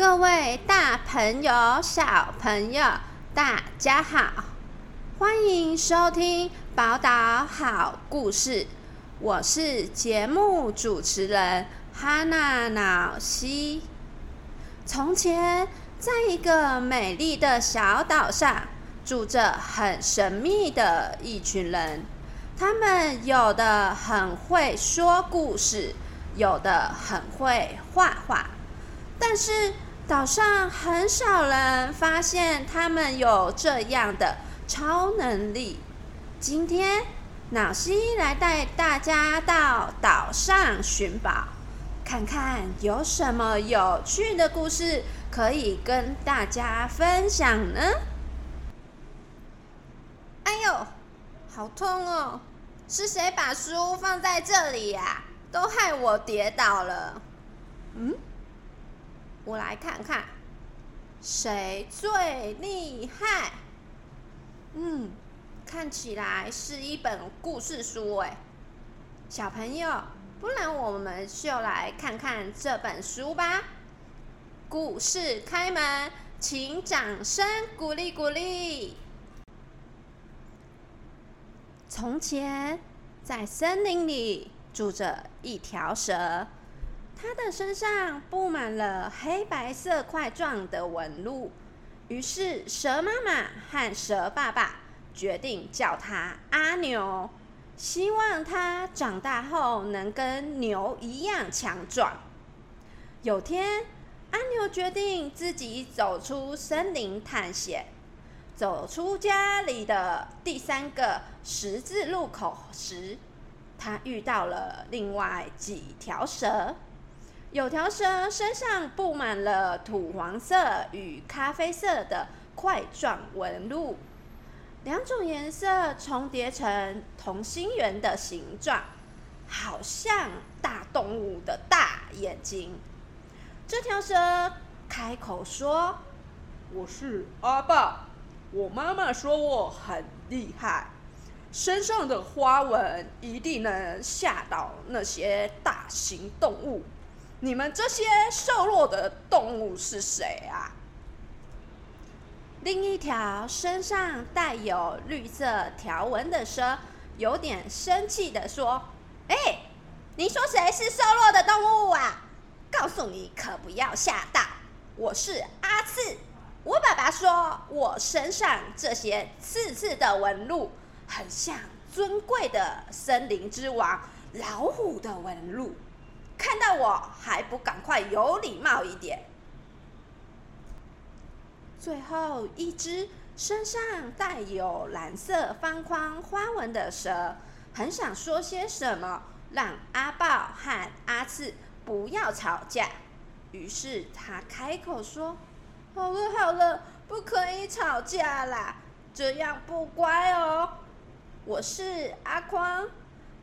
各位大朋友、小朋友，大家好，欢迎收听宝岛好故事。我是节目主持人哈娜老西。从前，在一个美丽的小岛上，住着很神秘的一群人。他们有的很会说故事，有的很会画画，但是。岛上很少人发现他们有这样的超能力。今天，老西来带大家到岛上寻宝，看看有什么有趣的故事可以跟大家分享呢？哎呦，好痛哦！是谁把书放在这里呀？都害我跌倒了。嗯？我来看看，谁最厉害？嗯，看起来是一本故事书哎，小朋友，不然我们就来看看这本书吧。故事开门，请掌声鼓励鼓励。从前，在森林里住着一条蛇。它的身上布满了黑白色块状的纹路，于是蛇妈妈和蛇爸爸决定叫它阿牛，希望它长大后能跟牛一样强壮。有天，阿牛决定自己走出森林探险。走出家里的第三个十字路口时，他遇到了另外几条蛇。有条蛇身上布满了土黄色与咖啡色的块状纹路，两种颜色重叠成同心圆的形状，好像大动物的大眼睛。这条蛇开口说：“我是阿爸，我妈妈说我很厉害，身上的花纹一定能吓倒那些大型动物。”你们这些瘦弱的动物是谁啊？另一条身上带有绿色条纹的蛇有点生气的说：“哎，你说谁是瘦弱的动物啊？告诉你可不要吓到，我是阿刺。我爸爸说我身上这些刺刺的纹路，很像尊贵的森林之王老虎的纹路。”看到我还不赶快有礼貌一点！最后一只身上带有蓝色方框花纹的蛇，很想说些什么，让阿豹和阿次不要吵架。于是他开口说：“好了好了，不可以吵架啦，这样不乖哦。我是阿匡。”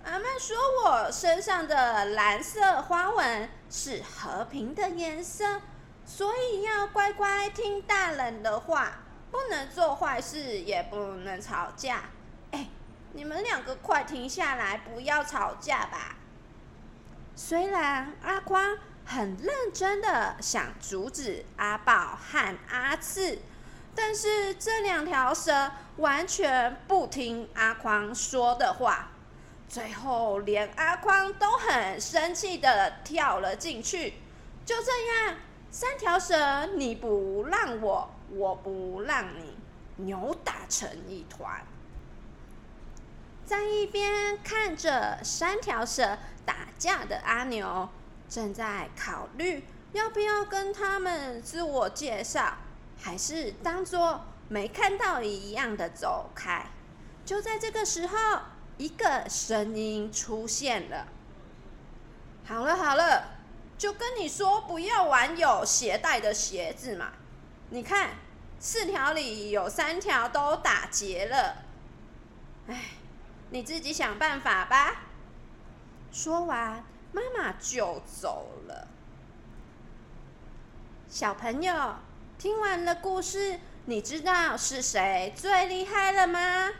阿妈说：“我身上的蓝色花纹是和平的颜色，所以要乖乖听大人的话，不能做坏事，也不能吵架。哎，你们两个快停下来，不要吵架吧！”虽然阿光很认真的想阻止阿宝和阿次，但是这两条蛇完全不听阿光说的话。最后，连阿匡都很生气的跳了进去。就这样，三条蛇你不让我，我不让你，扭打成一团。在一边看着三条蛇打架的阿牛，正在考虑要不要跟他们自我介绍，还是当做没看到一样的走开。就在这个时候。一个声音出现了。好了好了，就跟你说不要玩有鞋带的鞋子嘛。你看，四条里有三条都打结了。哎，你自己想办法吧。说完，妈妈就走了。小朋友，听完了故事，你知道是谁最厉害了吗？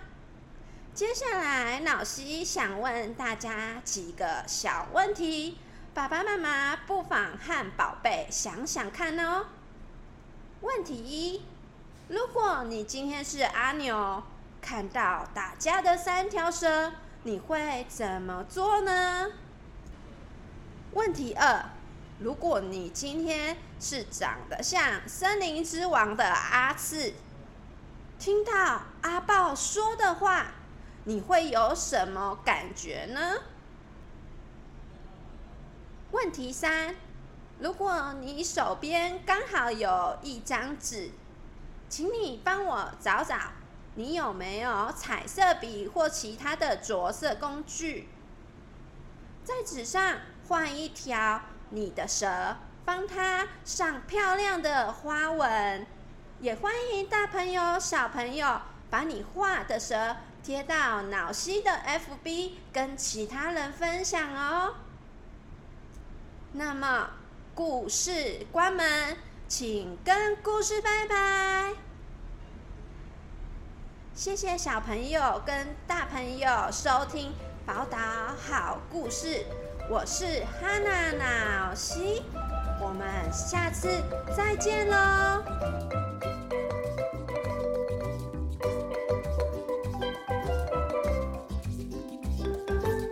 接下来，老师想问大家几个小问题，爸爸妈妈不妨和宝贝想想看哦。问题一：如果你今天是阿牛，看到打架的三条蛇，你会怎么做呢？问题二：如果你今天是长得像森林之王的阿次，听到阿豹说的话，你会有什么感觉呢？问题三：如果你手边刚好有一张纸，请你帮我找找，你有没有彩色笔或其他的着色工具，在纸上画一条你的蛇，帮它上漂亮的花纹。也欢迎大朋友、小朋友把你画的蛇贴到脑西的 FB，跟其他人分享哦。那么，故事关门，请跟故事拜拜。谢谢小朋友跟大朋友收听宝岛好故事，我是哈娜老师，我们下次再见喽。